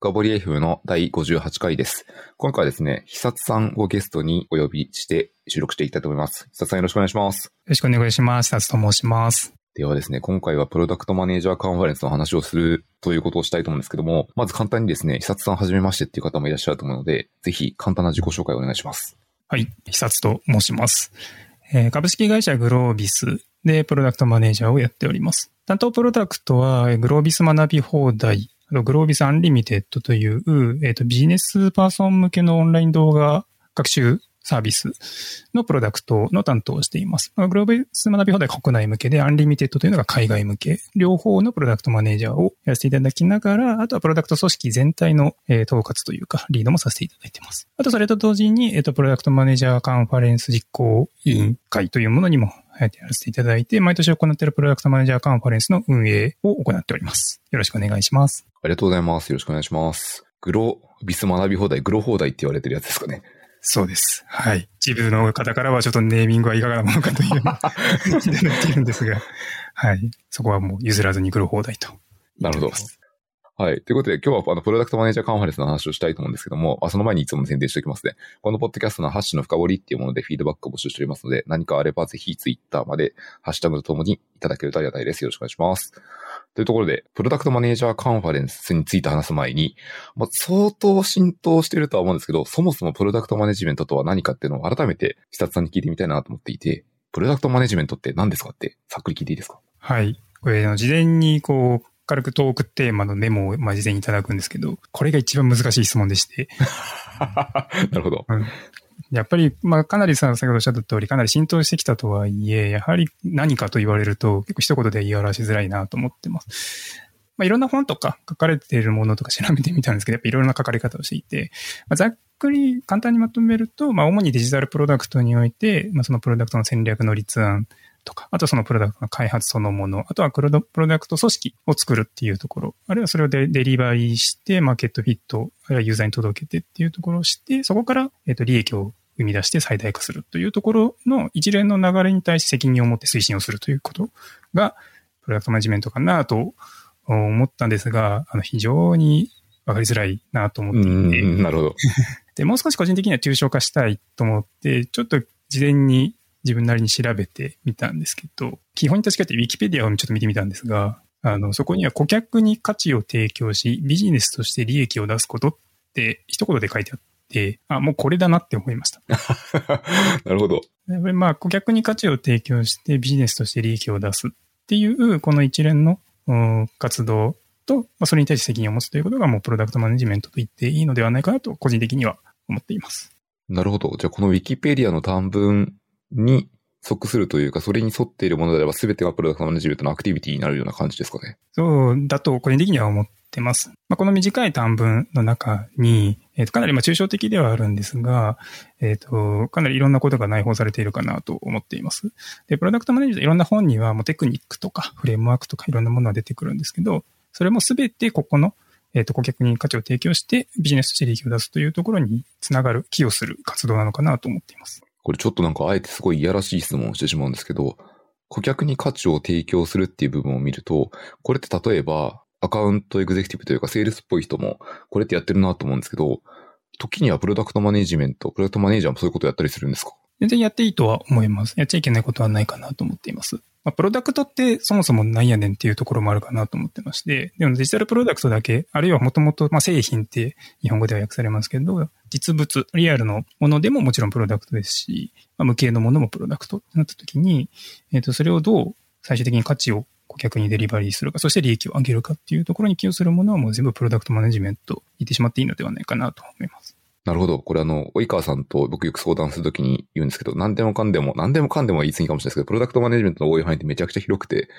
深掘り FM の第58回です。今回はですね、久津さんをゲストにお呼びして収録していきたいと思います。久津さんよろしくお願いします。よろしくお願いします。久津と申します。ではですね、今回はプロダクトマネージャーカンファレンスの話をするということをしたいと思うんですけども、まず簡単にですね、久津さんはじめましてっていう方もいらっしゃると思うので、ぜひ簡単な自己紹介をお願いします。はい。久津と申します。えー株式会社グロービスでプロダクトマネージャーをやっております。担当プロダクトは、えーグロービス学び放題、あとグロービスアンリミテッドという、えっ、と、ビジネスパーソン向けのオンライン動画学習サービスのプロダクトの担当をしています。グロービス学び放題国内向けで、アンリミテッドというのが海外向け、両方のプロダクトマネージャーをやらせていただきながら、あとはプロダクト組織全体の、統括というか、リードもさせていただいています。あと、それと同時に、えっ、と、プロダクトマネージャーカンファレンス実行委員会というものにも、やらせていただいて、毎年行っているプロダクトマネージャーカンファレンスの運営を行っております。よろしくお願いします。ありがとうございます。よろしくお願いします。グロービス学び放題、グロ放題って言われてるやつですかね。そうです。はい。一部の方からはちょっとネーミングはいかがなものかといういただいているんですが、はい。そこはもう譲らずに来る放題と。なるほど。はい。ということで、今日はあの、プロダクトマネージャーカンファレンスの話をしたいと思うんですけども、あその前にいつも宣伝しておきますね。このポッドキャストのハッシュの深掘りっていうものでフィードバックを募集しておりますので、何かあればぜひツイッターまでハッシュタグとともにいただけるとありがたいです。よろしくお願いします。というところで、プロダクトマネージャーカンファレンスについて話す前に、まあ、相当浸透してるとは思うんですけど、そもそもプロダクトマネジメントとは何かっていうのを改めて、久津さんに聞いてみたいなと思っていて、プロダクトマネジメントって何ですかって、ざっくり聞いていいですか？はい。これ、あの事前にこう、軽くトークテーマのメモを、まあ、事前にいただくんですけど、これが一番難しい質問でして、なるほど。やっぱり、まあ、かなりさ、先ほどおっしゃった通り、かなり浸透してきたとはいえ、やはり何かと言われると、結構一言で言い表しづらいなと思ってます。まあ、いろんな本とか書かれているものとか調べてみたんですけど、やっぱいろいろな書かれ方をしていて、まあ、ざっくり簡単にまとめると、まあ、主にデジタルプロダクトにおいて、まあ、そのプロダクトの戦略の立案とか、あとそのプロダクトの開発そのもの、あとはプロダプロダクト組織を作るっていうところ、あるいはそれをデデリバリーして、マーケットフィット、あるいはユーザーに届けてっていうところをして、そこから、えっと、利益を生み出して最大化するというところの一連の流れに対して責任を持って推進をするということが、プロダクトマネジメントかなと思ったんですが、あの非常にわかりづらいなと思っていて、うん、なるほど。で、もう少し個人的には抽象化したいと思って、ちょっと事前に自分なりに調べてみたんですけど、基本に確かに Wikipedia をちょっと見てみたんですが、あの、そこには顧客に価値を提供し、ビジネスとして利益を出すことって一言で書いてあって、あ、もうこれだなって思いました。なるほど。やっぱりまあ、顧客に価値を提供してビジネスとして利益を出すっていう、この一連のうん活動と、まあ、それに対して責任を持つということがもうプロダクトマネジメントと言っていいのではないかなと、個人的には思っています。なるほど。じゃあ、このウィキペディアの短文に即するというか、それに沿っているものであれば、全てがプロダクトマネジメントのアクティビティになるような感じですかね。そうだと個人的には思ってます。まあ、この短い短文の中に、えーとかなりまあ抽象的ではあるんですが、えっ、と、かなりいろんなことが内包されているかなと思っています。で、プロダクトマネージャーいろんな本にはもうテクニックとかフレームワークとかいろんなものが出てくるんですけど、それもすべてここの、えっ、と、顧客に価値を提供してビジネスとして利益を出すというところにつながる、寄与する活動なのかなと思っています。これちょっとなんかあえてすごいいやらしい質問をしてしまうんですけど、顧客に価値を提供するっていう部分を見ると、これって例えば、アカウントエグゼクティブというか、セールスっぽい人も、これってやってるなと思うんですけど、時にはプロダクトマネジメント、プロダクトマネージャーもそういうことやったりするんですか？全然やっていいとは思います。やっちゃいけないことはないかなと思っています。まあ、プロダクトってそもそもなんやねんっていうところもあるかなと思ってまして、でもデジタルプロダクトだけ、あるいはもともと、ま、製品って日本語では訳されますけど、実物、リアルのものでももちろんプロダクトですし、まあ、無形のものもプロダクトってなった時に、えっ、と、それをどう最終的に価値を顧客にデリバリーするか、そして利益を上げるかっていうところに寄与するものはもう全部プロダクトマネジメント言ってしまっていいのではないかなと思います。なるほど。これあの、及川さんと僕よく相談するときに言うんですけど、何でもかんでも、何でもかんでも言い過ぎかもしれないですけど、プロダクトマネジメントの応用範囲ってめちゃくちゃ広くて、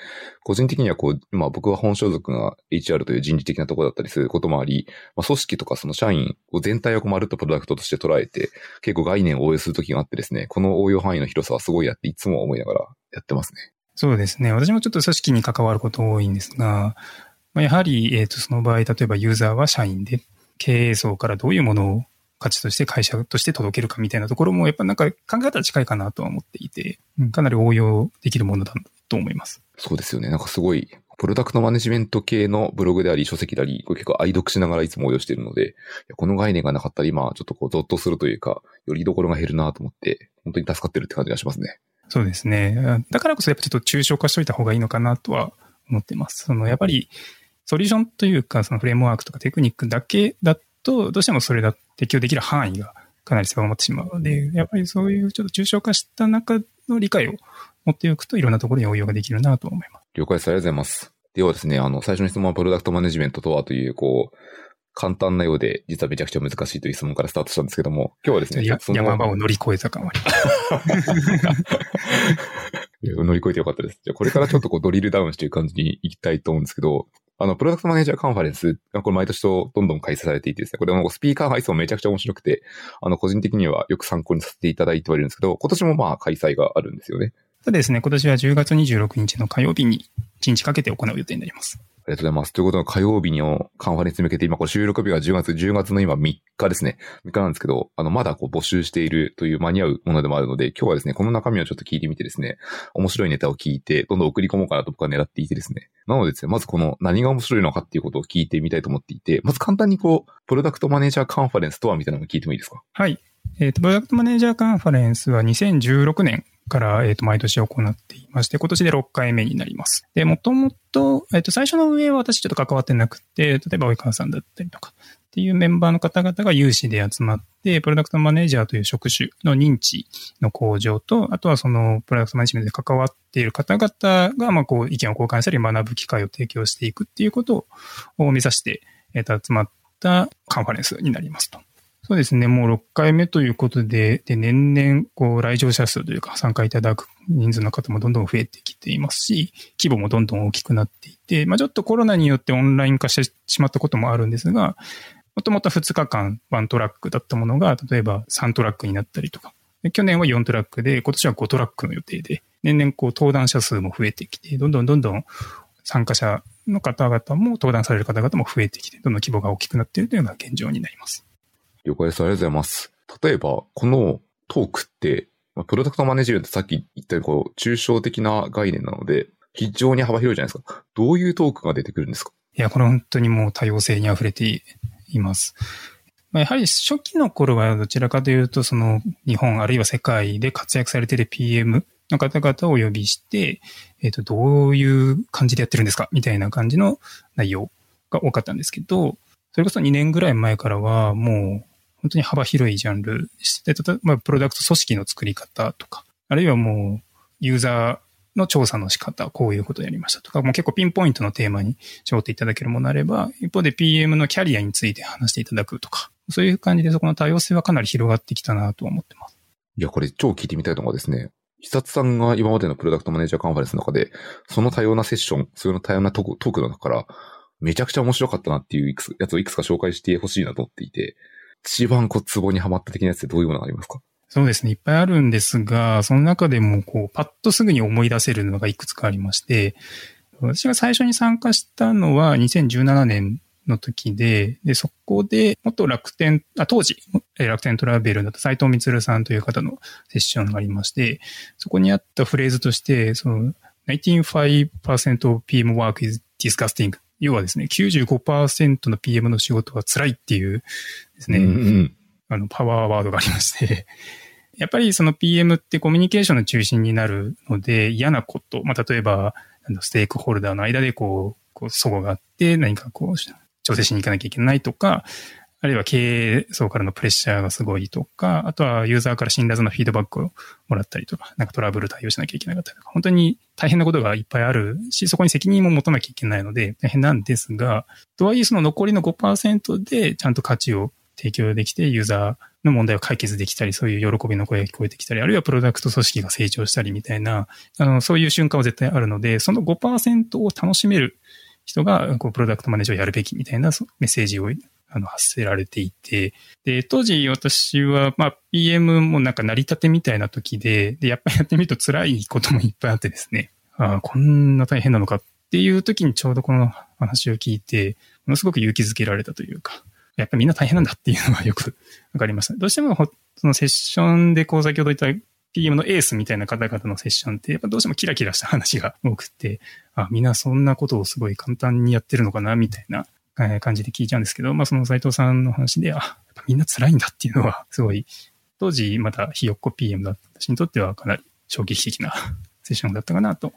個人的にはこう、まあ僕は本所属が HR という人事的なところだったりすることもあり、まあ組織とかその社員を全体をまるっとプロダクトとして捉えて、結構概念を応用するときがあってですね、この応用範囲の広さはすごいやっていつも思いながらやってますね。そうですね。私もちょっと組織に関わること多いんですが、まあ、やはり、えっ、と、その場合、例えばユーザーは社員で、経営層からどういうものを価値として会社として届けるかみたいなところも、やっぱなんか考え方は近いかなとは思っていて、うんかなり応用できるものだと思います。そうですよね。なんかすごい、プロダクトマネジメント系のブログであり、書籍であり、これ結構愛読しながらいつも応用しているので、この概念がなかったら今、ちょっとこう、ゾッとするというか、よりどころが減るなと思って、本当に助かってるって感じがしますね。そうですね。だからこそやっぱちょっと抽象化しといた方がいいのかなとは思ってます。その、やっぱり、ソリューションというか、そのフレームワークとかテクニックだけだと、どうしてもそれだ、適用できる範囲がかなり狭まってしまうので、やっぱりそういうちょっと抽象化した中の理解を持っておくといろんなところに応用ができるなと思います。了解です。ありがとうございます。ではですね、あの、最初の質問はプロダクトマネジメントとはという、こう、簡単なようで、実はめちゃくちゃ難しいという質問からスタートしたんですけども、今日はですね、山場を乗り越えた感は 乗り越えてよかったです。じゃあこれからちょっとこうドリルダウンしていく感じにいきたいと思うんですけど、あの、プロダクトマネージャーカンファレンスが、これ毎年とどんどん開催されていてですね、これもスピーカー配送めちゃくちゃ面白くて、あの、個人的にはよく参考にさせていただいてはいるんですけど、今年もまあ開催があるんですよね。そうですね、今年は10月26日の火曜日に1日かけて行う予定になります。ありがとうございます。ということで、火曜日のカンファレンスに向けて、今、これ収録日が10月、10月の今3日ですね。3日なんですけど、あの、まだこう募集しているという間に合うものでもあるので、今日はですね、この中身をちょっと聞いてみてですね、面白いネタを聞いて、どんどん送り込もうかなと僕は狙っていてですね。なのでですね、まずこの何が面白いのかっていうことを聞いてみたいと思っていて、まず簡単にこう、プロダクトマネージャーカンファレンスとはみたいなのを聞いてもいいですか？はい。えっ、ー、と、プロダクトマネージャーカンファレンスは2016年から、えっ、ー、と、毎年行っていまして、今年で6回目になります。で、もともと、えっ、ー、と、最初の運営は私ちょっと関わってなくて、例えば、及川さんだったりとか、っていうメンバーの方々が有志で集まって、プロダクトマネージャーという職種の認知の向上と、あとはそのプロダクトマネジメントで関わっている方々が、まあ、こう、意見を交換したり学ぶ機会を提供していくっていうことを目指して、えっ、と、集まったカンファレンスになりますと。そうですね。もう6回目ということで、で、年々、こう、来場者数というか、参加いただく人数の方もどんどん増えてきていますし、規模もどんどん大きくなっていて、まあちょっとコロナによってオンライン化してしまったこともあるんですが、もともと2日間1トラックだったものが、例えば3トラックになったりとか、去年は4トラックで、今年は5トラックの予定で、年々こう登壇者数も増えてきて、どんどんどんどん参加者の方々も登壇される方々も増えてきて、どんどん規模が大きくなっているというのが現状になります。了解です。ありがとうございます。例えば、このトークって、まあプロダクトマネジメントさっき言ったように、こう、抽象的な概念なので、非常に幅広いじゃないですか。どういうトークが出てくるんですか？いや、これ本当にもう多様性に溢れています。まあ、やはり初期の頃はどちらかというと、その日本あるいは世界で活躍されている PM の方々をお呼びして、えっ、ー、と、どういう感じでやってるんですか？みたいな感じの内容が多かったんですけど、それこそ2年ぐらい前からはもう本当に幅広いジャンル。で、例えばプロダクト組織の作り方とか、あるいはもうユーザーの調査の仕方、こういうことをやりましたとか、もう結構ピンポイントのテーマに絞っていただけるものあれば、一方で PM のキャリアについて話していただくとか、そういう感じでそこの多様性はかなり広がってきたなと思ってます。いや、これ超聞いてみたいのがですね、久津さんが今までのプロダクトマネージャーカンファレンスの中で、その多様なセッション、その多様なトークの中から、めちゃくちゃ面白かったなっていうやつをいくつか紹介してほしいなと思っていて、一番こう、ツボにはまった的なやつってどういうものがありますか？そうですね。いっぱいあるんですが、その中でも、こう、パッとすぐに思い出せるのがいくつかありまして、私が最初に参加したのは2017年の時で、で、そこで、元楽天、あ、当時、楽天トラベルだった斉藤光さんという方のセッションがありまして、そこにあったフレーズとして、その、95% of PM work is disgusting 要はですね、95%の PM の仕事は辛いっていうですね、うんうん、あの、パワーワードがありまして。やっぱりその PM ってコミュニケーションの中心になるので、嫌なこと、まあ、例えば、ステークホルダーの間でこう、こう、祖母があって、何かこう、調整しに行かなきゃいけないとか、あるいは経営層からのプレッシャーがすごいとか、あとはユーザーから辛辣なフィードバックをもらったりとか、なんかトラブル対応しなきゃいけなかったりとか、本当に大変なことがいっぱいあるし、そこに責任も持たなきゃいけないので大変なんですが、とはいえその残りの5%でちゃんと価値を提供できて、ユーザーの問題を解決できたり、そういう喜びの声が聞こえてきたり、あるいはプロダクト組織が成長したりみたいな、あの、そういう瞬間は絶対あるので、その5%を楽しめる人が、こう、プロダクトマネージャーをやるべきみたいなメッセージをあの、発せられていて、で、当時私は、まあ、PM もなんか成り立てみたいな時で、で、やっぱり やってみると辛いこともいっぱいあってですね、ああ、こんな大変なのかっていう時にちょうどこの話を聞いて、ものすごく勇気づけられたというか、やっぱりみんな大変なんだっていうのがよく わかりました。どうしてもほそのセッションでこう先ほど言った PM のエースみたいな方々のセッションって、やっぱどうしてもキラキラした話が多くて、あ、みんなそんなことをすごい簡単にやってるのかな、みたいな感じで聞いちゃうんですけど、まあその斉藤さんの話で、あ、みんな辛いんだっていうのは、すごい、当時またひよっこ PM だった私にとってはかなり衝撃的な セッションだったかなと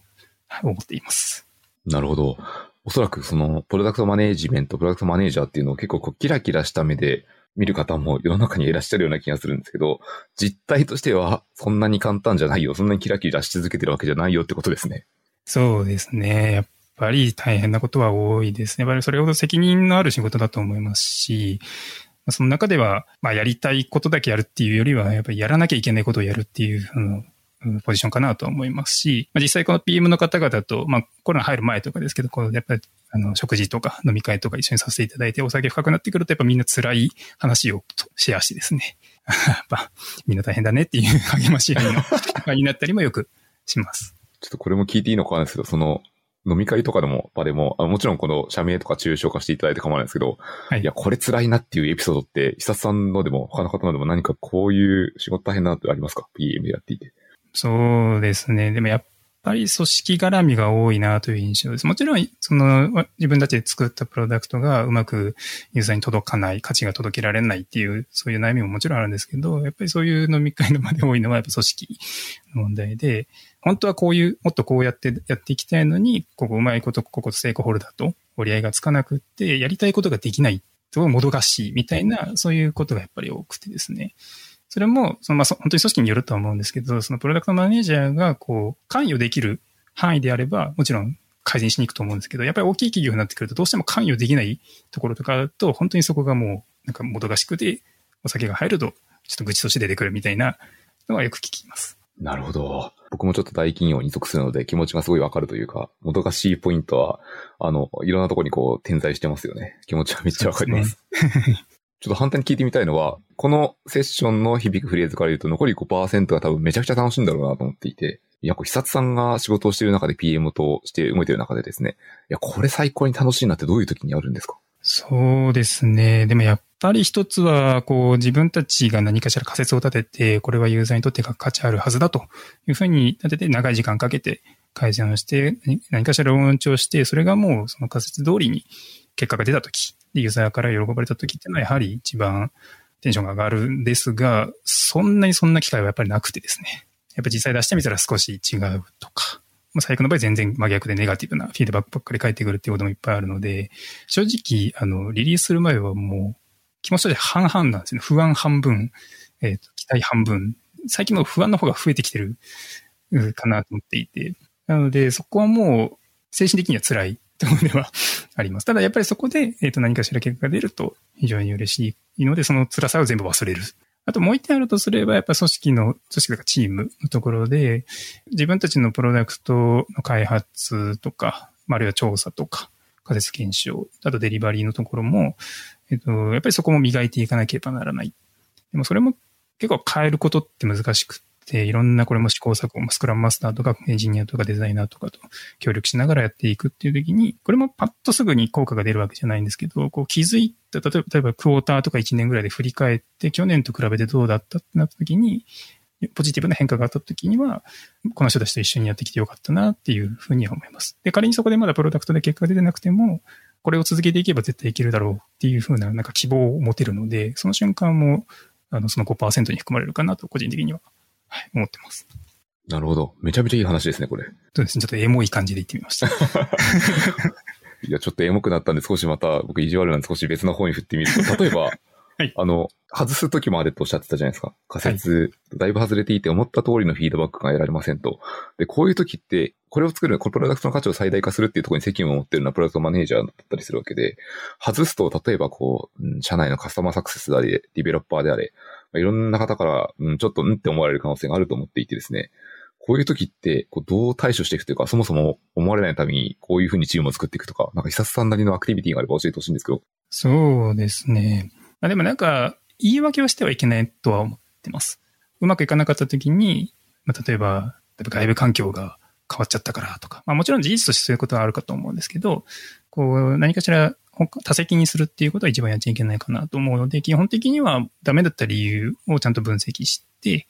思っています。なるほど。おそらくその、プロダクトマネージメント、プロダクトマネージャーっていうのを結構こうキラキラした目で見る方も世の中にいらっしゃるような気がするんですけど、実態としてはそんなに簡単じゃないよ、そんなにキラキラし続けてるわけじゃないよってことですね。そうですね。やっぱり大変なことは多いですね。やっぱりそれほど責任のある仕事だと思いますし、その中では、まあ、やりたいことだけやるっていうよりは、やっぱりやらなきゃいけないことをやるっていう、あの、ポジションかなと思いますし、まあ、実際この PM の方々と、まあ、コロナ入る前とかですけど、こう、やっぱり、あの、食事とか飲み会とか一緒にさせていただいて、お酒深くなってくると、やっぱみんな辛い話をシェアしてですね、やっぱ、みんな大変だねっていう励まし合いの になったりもよくします。ちょっとこれも聞いていいのかなんですけど、その、飲み会とかでも、場でも、あもちろんこの社名とか抽象化していただいて構わないんですけど、はい、いや、これ辛いなっていうエピソードって、久さんのでも、他の方のでも何かこういう仕事大変なってありますか ?PM やっていて。そうですね。でもやっぱり組織絡みが多いなという印象です。もちろん、その、自分たちで作ったプロダクトがうまくユーザーに届かない、価値が届けられないっていう、そういう悩みももちろんあるんですけど、やっぱりそういう飲み会の場で多いのはやっぱ組織の問題で、本当はこういう、もっとこうやってやっていきたいのに、ここうまいこと、ここステークホルダーと折り合いがつかなくって、やりたいことができないともどかしいみたいな、そういうことがやっぱり多くてですね。それも、そのまあ、本当に組織によるとは思うんですけど、そのプロダクトマネージャーがこう、関与できる範囲であれば、もちろん改善しに行くと思うんですけど、やっぱり大きい企業になってくるとどうしても関与できないところとかだと、本当にそこがもう、なんかもどかしくて、お酒が入ると、ちょっと愚痴として出てくるみたいなのはよく聞きます。なるほど。僕もちょっと大企業に属するので気持ちがすごいわかるというか、もどかしいポイントは、あの、いろんなところにこう点在してますよね。気持ちはめっちゃわかります。す ちょっと反対に聞いてみたいのは、このセッションの響くフレーズから言うと残り5%が多分めちゃくちゃ楽しいんだろうなと思っていて、いや、こう、久さんが仕事をしている中で PM として動いている中でですね、いや、これ最高に楽しいなってどういう時にあるんですか？そうですね。でもやっぱり一つは、こう、自分たちが何かしら仮説を立てて、これはユーザーにとって価値あるはずだというふうに立てて、長い時間かけて改善をして、何かしら論調して、それがもうその仮説通りに結果が出た時、ユーザーから喜ばれた時っていうのはやはり一番テンションが上がるんですが、そんなにそんな機会はやっぱりなくてですね。やっぱ実際出してみたら少し違うとか、まあ、最悪の場合全然真逆でネガティブなフィードバックばっかり返ってくるっていうこともいっぱいあるので、正直、あの、リリースする前はもう気持ちとして半々なんですね。不安半分、え、ー、と、期待半分。最近の不安の方が増えてきてるかなと思っていて。なので、そこはもう精神的には辛いところではあります。ただやっぱりそこで、えっ、ー、と、何かしら結果が出ると非常に嬉しいので、その辛さを全部忘れる。あともう一点あるとすれば、やっぱ組織の、組織とかチームのところで、自分たちのプロダクトの開発とか、あるいは調査とか、仮説検証、あとデリバリーのところも、えっと、やっぱりそこも磨いていかなければならない。でもそれも結構変えることって難しくて、いろんなこれも試行錯誤、スクラムマスターとかエンジニアとかデザイナーとかと協力しながらやっていくっていう時に、これもパッとすぐに効果が出るわけじゃないんですけど、こう気づいた、例えば、例えばクォーターとか1年ぐらいで振り返って、去年と比べてどうだったってなった時に、ポジティブな変化があった時には、この人たちと一緒にやってきてよかったなっていうふうには思います。で、仮にそこでまだプロダクトで結果が出てなくても、これを続けていけば絶対いけるだろうっていうふうななんか希望を持てるので、その瞬間も、あの、その5%に含まれるかなと個人的には、はい、思ってます。なるほど。めちゃめちゃいい話ですね、これ。そうですね。ちょっとエモい感じで言ってみました。いや、ちょっとエモくなったんで少しまた僕意地悪なんで少し別の方に振ってみると、例えば、はい、あの、外す時もあるとおっしゃってたじゃないですか。仮説、はい、だいぶ外れていて思った通りのフィードバックが得られませんと。で、こういう時って、これを作る、このプロダクトの価値を最大化するっていうところに責務を持ってるのはプロダクトマネージャーだったりするわけで、外すと、例えばこう、社内のカスタマーサクセスであれ、ディベロッパーであれ、いろんな方から、うん、ちょっとうんって思われる可能性があると思っていてですね、こういう時って、こうどう対処していくというか、そもそも思われないために、こういうふうにチームを作っていくとか、なんか、久さんなりのアクティビティがあれば教えてほしいんですけど。そうですね。まあ、でもなんか、言い訳をしてはいけないとは思ってます。うまくいかなかった時に、まあ、例えば、例えば外部環境が変わっちゃったからとか、まあもちろん事実としてそういうことはあるかと思うんですけど、こう何かしら多席にするっていうことは一番やっちゃいけないかなと思うので、基本的にはダメだった理由をちゃんと分析して、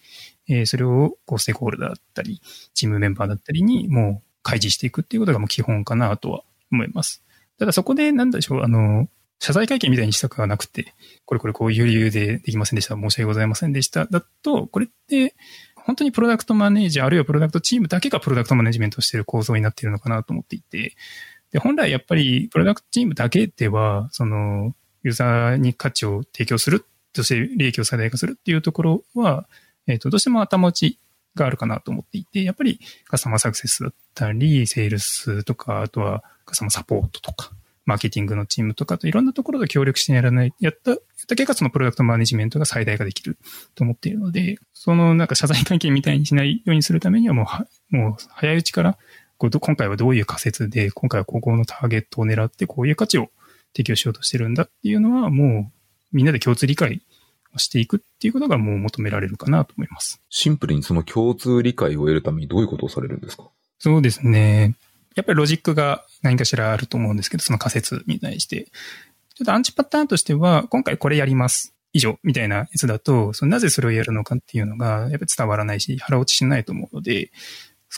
えー、それをこうステークホルダーだったり、チームメンバーだったりにもう開示していくっていうことがもう基本かなとは思います。ただそこでなんでしょう、あの、謝罪会見みたいにしたくはなくて、これこれこういう理由でできませんでした、申し訳ございませんでした、だと、これって、本当にプロダクトマネージャー、あるいはプロダクトチームだけがプロダクトマネジメントしている構造になっているのかなと思っていて、で、本来やっぱりプロダクトチームだけでは、その、ユーザーに価値を提供する、そして利益を最大化するっていうところは、えっ、ー、と、どうしても頭打ちがあるかなと思っていて、やっぱりカスタマーサクセスだったり、セールスとか、あとはカスタマーサポートとか、マーケティングのチームとかといろんなところで協力してやらない、やった、やった結果そのプロダクトマネジメントが最大化できると思っているので、そのなんか謝罪関係みたいにしないようにするためにはもう、もう早いうちからこう今回はどういう仮説で、今回はここのターゲットを狙ってこういう価値を提供しようとしてるんだっていうのはもうみんなで共通理解をしていくっていうことがもう求められるかなと思います。シンプルにその共通理解を得るためにどういうことをされるんですか？そうですね。やっぱりロジックが何かしらあると思うんですけど、その仮説に対して。ちょっとアンチパターンとしては、今回これやります。以上、みたいなやつだと、そのなぜそれをやるのかっていうのが、やっぱり伝わらないし、腹落ちしないと思うので、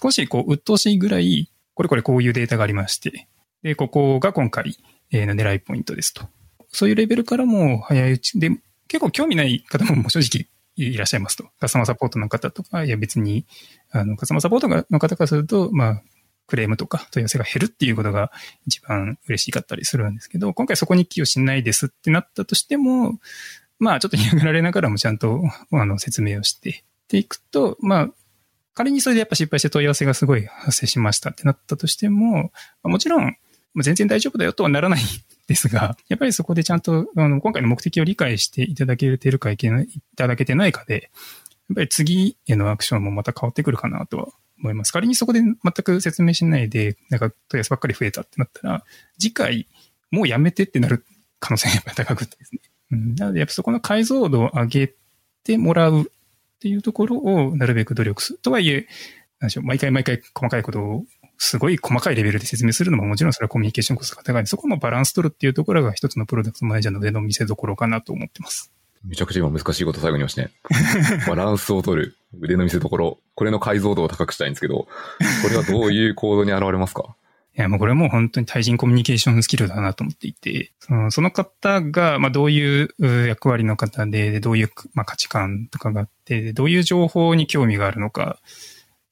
少しこう、鬱陶しいぐらい、これこれこういうデータがありまして、で、ここが今回の狙いポイントですと。そういうレベルからも早いうちで、結構興味ない方も正直いらっしゃいますと。カスタマーサポートの方とか、いや別に、あの、カスタマーサポートの方からすると、まあ、クレームとか問い合わせが減るっていうことが一番嬉しかったりするんですけど、今回そこに寄与しないですってなったとしても、まあちょっと嫌がられながらもちゃんとあの説明をしてていくと、まあ仮にそれでやっぱ失敗して問い合わせがすごい発生しましたってなったとしても、もちろん、全然大丈夫だよとはならないですが、やっぱりそこでちゃんと、あの、今回の目的を理解していただけてるかいただけてないかで、やっぱり次へのアクションもまた変わってくるかなとは思います。仮にそこで全く説明しないで、なんか問い合わせばっかり増えたってなったら、次回もうやめてってなる可能性がやっぱり高くてですね。うん、なのでやっぱそこの解像度を上げてもらうっていうところをなるべく努力する。とはいえ、何でしょう、毎回毎回細かいことをすごい細かいレベルで説明するのももちろんそれはコミュニケーションコストが高いそこのバランス取るっていうところが一つのプロダクトマネージャーの腕の見せ所かなと思ってます。めちゃくちゃ今難しいこと最後に言いましたね。バランスを取る腕の見せ所。これの解像度を高くしたいんですけど、これはどういう行動に現れますか？いや、もうこれも本当に対人コミュニケーションスキルだなと思っていて、そのその方が、まあどういう役割の方で、どういう、まあ、価値観とかがあって、どういう情報に興味があるのか、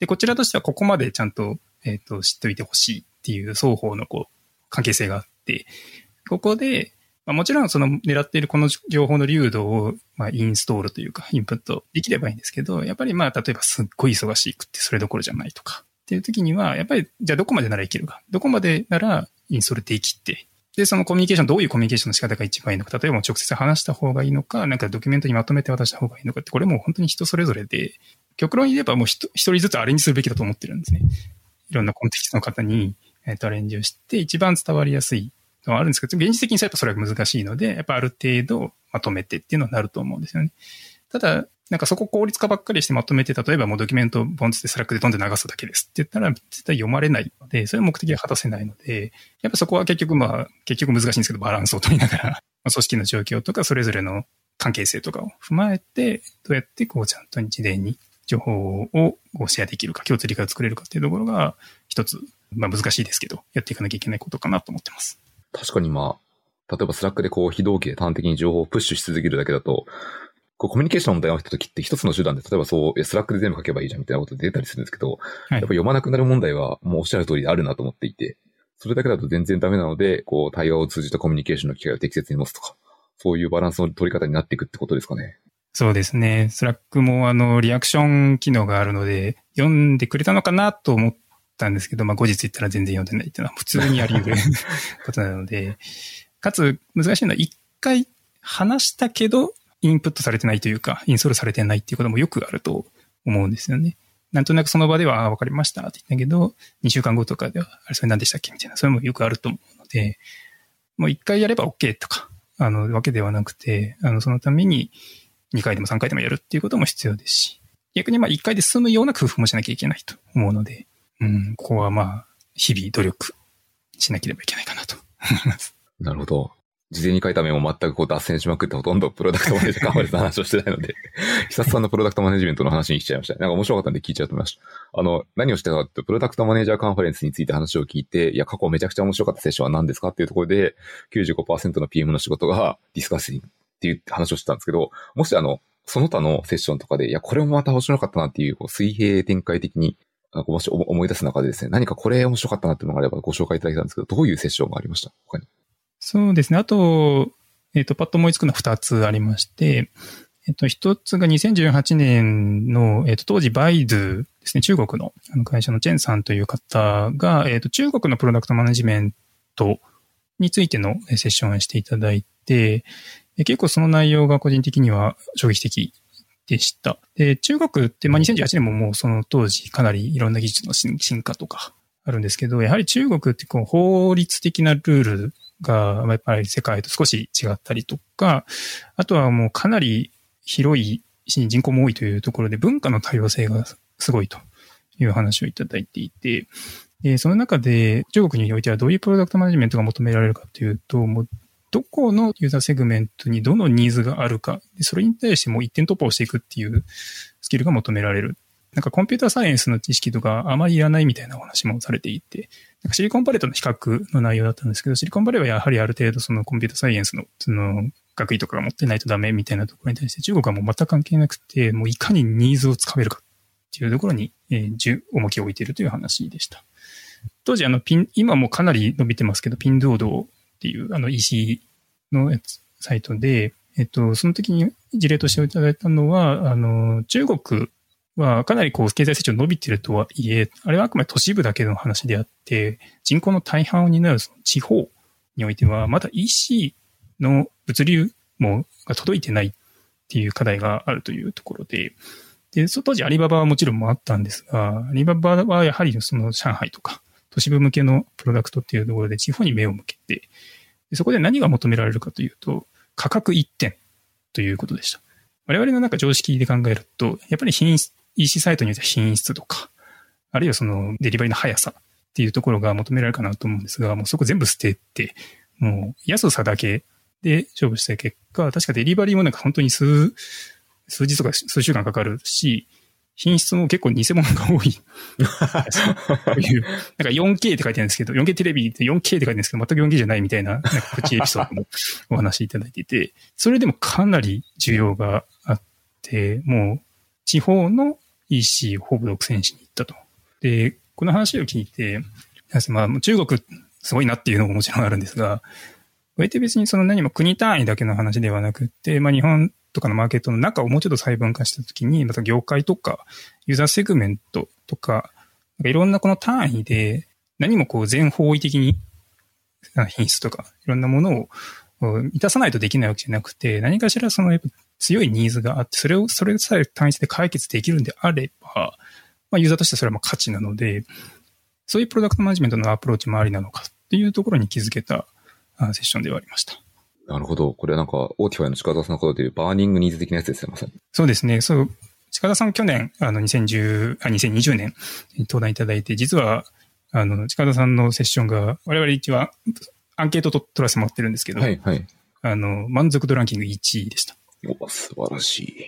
で、こちらとしてはここまでちゃんと、えっ、ー、と、知っておいてほしいっていう双方のこう、関係性があって、ここで、まあ、もちろんその狙っているこの情報の流動を、まあ、インストールというか、インプットできればいいんですけど、やっぱりまあ、例えばすっごい忙しくってそれどころじゃないとか、っていう時には、やっぱり、じゃあどこまでならいけるか。どこまでならインストールできて、で、そのコミュニケーション、どういうコミュニケーションの仕方が一番いいのか。例えば直接話した方がいいのか、なんかドキュメントにまとめて渡した方がいいのかって、これも本当に人それぞれで、極論言えばもう一人ずつあれにするべきだと思ってるんですね。いろんなコンテキストの方に、えっ、と、アレンジをして、一番伝わりやすいのはあるんですけど、現実的にするとそれは難しいので、やっぱある程度まとめてっていうのになると思うんですよね。ただ、なんかそこ効率化ばっかりしてまとめて、例えばもうドキュメントボンってスラックで飛んで流すだけですって言ったら、絶対読まれないので、それは目的は果たせないので、やっぱそこは結局まあ、結局難しいんですけど、バランスを取りながら、組織の状況とか、それぞれの関係性とかを踏まえて、どうやってこうちゃんと日伝に情報をシェアできるか、共通理解を作れるかっていうところが、一つ、まあ難しいですけど、やっていかなきゃいけないことかなと思ってます。確かにまあ、例えばスラックでこう非同期で端的に情報をプッシュし続けるだけだと、こうコミュニケーションの問題が起きた時って一つの手段で、例えばそう、スラックで全部書けばいいじゃんみたいなことで出たりするんですけど、はい、やっぱ読まなくなる問題はもうおっしゃる通りあるなと思っていて、それだけだと全然ダメなので、こう、対話を通じたコミュニケーションの機会を適切に持つとか、そういうバランスの取り方になっていくってことですかね。そうですね。スラックもあの、リアクション機能があるので、読んでくれたのかなと思ったんですけど、まあ後日言ったら全然読んでないっていうのは普通にあり得る ことなので、かつ難しいのは一回話したけど、インプットされてないというか、インストールされてないっていうこともよくあると思うんですよね。なんとなくその場では、あ、わかりましたって言ったけど、2週間後とかでは、あれ、それ何でしたっけみたいな、それもよくあると思うので、もう1回やれば OK とか、あの、わけではなくて、あの、そのために2回でも3回でもやるっていうことも必要ですし、逆にまあ1回で済むような工夫もしなきゃいけないと思うので、うん、ここはまあ、日々努力しなければいけないかなと思います。なるほど。事前に書いた面を全くこう脱線しまくってほとんどプロダクトマネージャーカンファレンスの話をしてないので、久さんのプロダクトマネジメントの話に来ちゃいました。なんか面白かったんで聞いちゃうと思いました。あの、何をしてたかって、プロダクトマネージャーカンファレンスについて話を聞いて、いや、過去めちゃくちゃ面白かったセッションは何ですかっていうところで、95%の PM の仕事がディスカッシングっていう話をしてたんですけど、もしあの、その他のセッションとかで、いや、これもまた面白かったなっていう、こう水平展開的に、なんかもし思い出す中でですね、何かこれ面白かったなっていうのがあればご紹介いただきたんですけど、どういうセッションがありました？他に。そうですね。あと、えっ、ー、と、パッと思いつくのは2つありまして、えっ、ー、と、1つが2018年の、えっ、ー、と、当時バイドゥですね、中国の会社のチェンさんという方が、えっ、と、中国のプロダクトマネジメントについてのセッションをしていただいて、結構その内容が個人的には衝撃的でした。で、中国って、まあ、2018年ももうその当時かなりいろんな技術の進化とかあるんですけど、やはり中国ってこう法律的なルールが、やっぱり世界と少し違ったりとか、あとはもうかなり広いし人口も多いというところで文化の多様性がすごいという話をいただいていて、でその中で中国においてはどういうプロダクトマネジメントが求められるかというと、もうどこのユーザーセグメントにどのニーズがあるか、それに対してもう一点突破をしていくっていうスキルが求められる。なんかコンピューターサイエンスの知識とかあまりいらないみたいなお話もされていて、なんかシリコンバレーとの比較の内容だったんですけど、シリコンバレーはやはりある程度そのコンピュータサイエンスのその学位とかが持ってないとダメみたいなところに対して中国はもう全く関係なくて、もういかにニーズをつかめるかっていうところに、えー、重きを置いているという話でした。当時あのピン、今もかなり伸びてますけど、ピンドードっていうあの EC のサイトで、えっと、その時に事例としていただいたのは、あの、中国はかなりこう経済成長伸びてるとはいえ、あれはあくまで都市部だけの話であって、人口の大半を担う地方においては、まだ EC の物流もが届いてないっていう課題があるというところで、で、その当時アリババはもちろんもあったんですが、アリババはやはりその上海とか都市部向けのプロダクトっていうところで地方に目を向けて、でそこで何が求められるかというと、価格1点ということでした。我々のなんか常識で考えると、やっぱり品質、EC サイトによっては品質とか、あるいはそのデリバリーの速さっていうところが求められるかなと思うんですが、もうそこ全部捨てて、もう安さだけで勝負した結果、確かデリバリーもなんか本当に数、数日とか数週間かかるし、品質も結構偽物が多い。そういう、なんか 4K って書いてあるんですけど、4K テレビって 4K って書いてあるんですけど、全く 4K じゃないみたいな、なんかプチエピソードもお話しいただいていて、それでもかなり需要があって、もう地方の EC をほぼ独占しに行ったと。で、この話を聞いて、まあ中国すごいなっていうのももちろんあるんですが、こうやって別にその何も国単位だけの話ではなくて、まあ日本とかのマーケットの中をもうちょっと細分化したときに、また業界とか、ユーザーセグメントとか、なんかいろんなこの単位で、何もこう全方位的に品質とか、いろんなものを満たさないとできないわけじゃなくて、何かしらそのやっぱ強いニーズがあって、それを、それさえ単一で解決できるんであれば、まあユーザーとしてそれはまあ価値なので、そういうプロダクトマネジメントのアプローチもありなのかっていうところに気づけたセッションではありました。なるほど。これはなんか、 Autify の近田さんのことでいう burning needs 的なやつですね、まさに。そうですね。そう。近田さん去年、あの、2010、あ、2020年、登壇いただいて、実は、あの、近田さんのセッションが、我々一は、アンケートと取らせてもらってるんですけど、はいはい。あの、満足度ランキング1位でした。お、素晴らしい。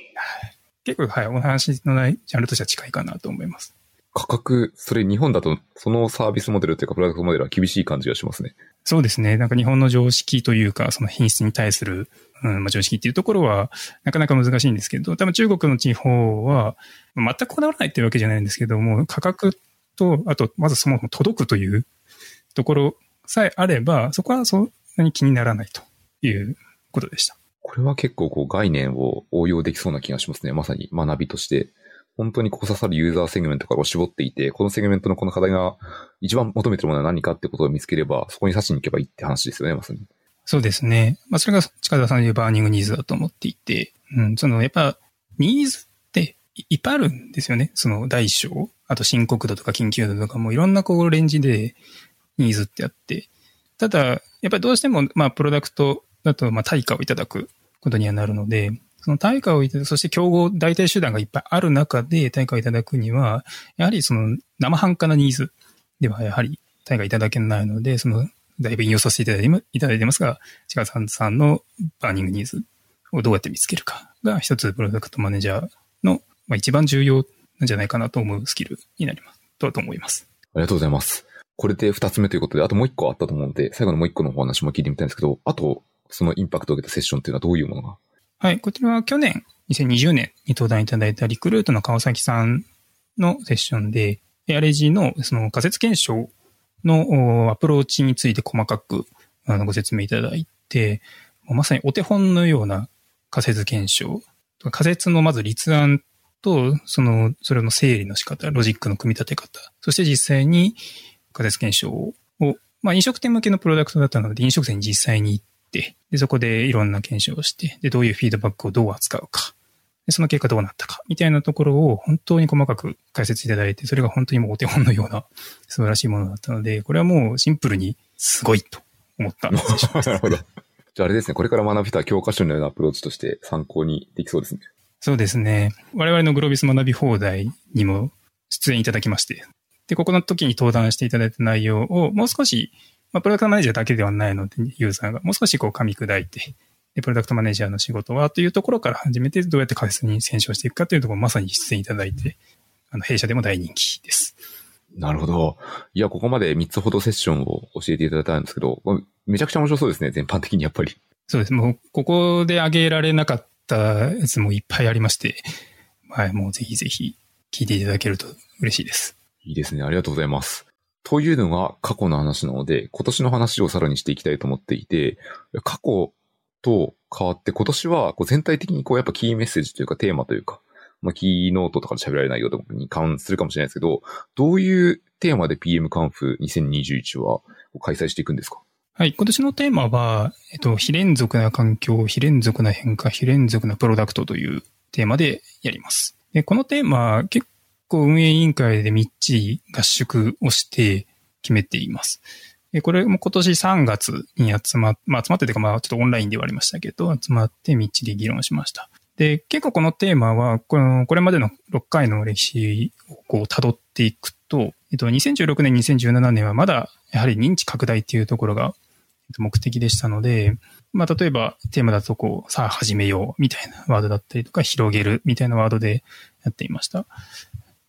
結構、はい、お話のないジャンルとしては近いかなと思います。価格、それ日本だと、そのサービスモデルというか、プロダクトモデルは厳しい感じがしますね。そうですね。なんか日本の常識というか、その品質に対する、うんまあ、常識っていうところは、なかなか難しいんですけど、多分中国の地方は、全くこだわらないっていうわけじゃないんですけども、価格と、あと、まずそもそも届くというところさえあれば、そこはそんなに気にならないということでした。これは結構こう概念を応用できそうな気がしますね。まさに学びとして。本当にここ刺さるユーザーセグメントから絞っていて、このセグメントのこの課題が一番求めてるものは何かってことを見つければ、そこに刺しに行けばいいって話ですよね、まさに。そうですね。まあ、それが近田さんの言う burning needs だと思っていて、うん、その、やっぱ、ニーズっていっぱいあるんですよね。その、大小、あと深刻度とか緊急度とかもいろんなこう、レンジでニーズってあって、ただ、やっぱりどうしても、まあ、プロダクトだと、まあ、対価をいただくことにはなるので、その対価をいただく、そして競合代替手段がいっぱいある中で対価をいただくには、やはりその生半可なニーズではやはり対価いただけないので、そのだいぶ引用させていただいてますが、チカさんさんの burning needs をどうやって見つけるかが一つプロダクトマネージャーの、まあ、一番重要なんじゃないかなと思うスキルになります。とと思います？ありがとうございます。これで二つ目ということで、あともう一個あったと思うので、最後のもう一個のお話も聞いてみたいんですけど、あと、そのインパクトを受けたセッションっていうのはどういうものが？はい、こちらは去年、2020年に登壇いただいたリクルートの川崎さんのセッションで、ARAG のその仮説検証のアプローチについて細かくあのご説明いただいて、まさにお手本のような仮説検証、仮説のまず立案と、その、それの整理の仕方、ロジックの組み立て方、そして実際に仮説検証を、まあ飲食店向けのプロダクトだったので、飲食店に実際に行っ、で、そこでいろんな検証をして、で、どういうフィードバックをどう扱うか、でその結果どうなったか、みたいなところを本当に細かく解説いただいて、それが本当にもうお手本のような素晴らしいものだったので、これはもうシンプルにすごいと思った なるほど。じゃああれですね、これから学びた教科書のようなアプローチとして参考にできそうですね。そうですね。我々のグロービス学び放題にも出演いただきまして、で、ここの時に登壇していただいた内容をもう少し、まあ、プロダクトマネージャーだけではないので、ユーザーがもう少しこう噛み砕いて、で、プロダクトマネージャーの仕事はというところから始めて、どうやって仮説に選書していくかというところをまさに出演いただいて、あの、弊社でも大人気です。なるほど。いや、ここまで3つほどセッションを教えていただいたんですけど、めちゃくちゃ面白そうですね、全般的にやっぱり。そうです。もう、ここで挙げられなかったやつもいっぱいありまして、はい、もうぜひぜひ聞いていただけると嬉しいです。いいですね。ありがとうございます。というのが過去の話なので、今年の話をさらにしていきたいと思っていて、過去と変わって今年はこう全体的にこうやっぱキーメッセージというかテーマというか、まあ、キーノートとかで喋られないように関するかもしれないですけど、どういうテーマで PM カンフ2021は開催していくんですかはい。今年のテーマは、えっと、非連続な環境、非連続な変化、非連続なプロダクトというテーマでやります。で、このテーマ、結運営委員会でみっちり合宿をして決めています。これも今年3月に集まっ、まあ集まっててかまあちょっとオンラインではありましたけど、集まってみっちり議論しました。で、結構このテーマは、この、これまでの6回の歴史をこう辿っていくと、えっと、2016年、2017年はまだ、やはり認知拡大っていうところが目的でしたので、まあ、例えばテーマだとこう、さあ始めようみたいなワードだったりとか、広げるみたいなワードでやっていました。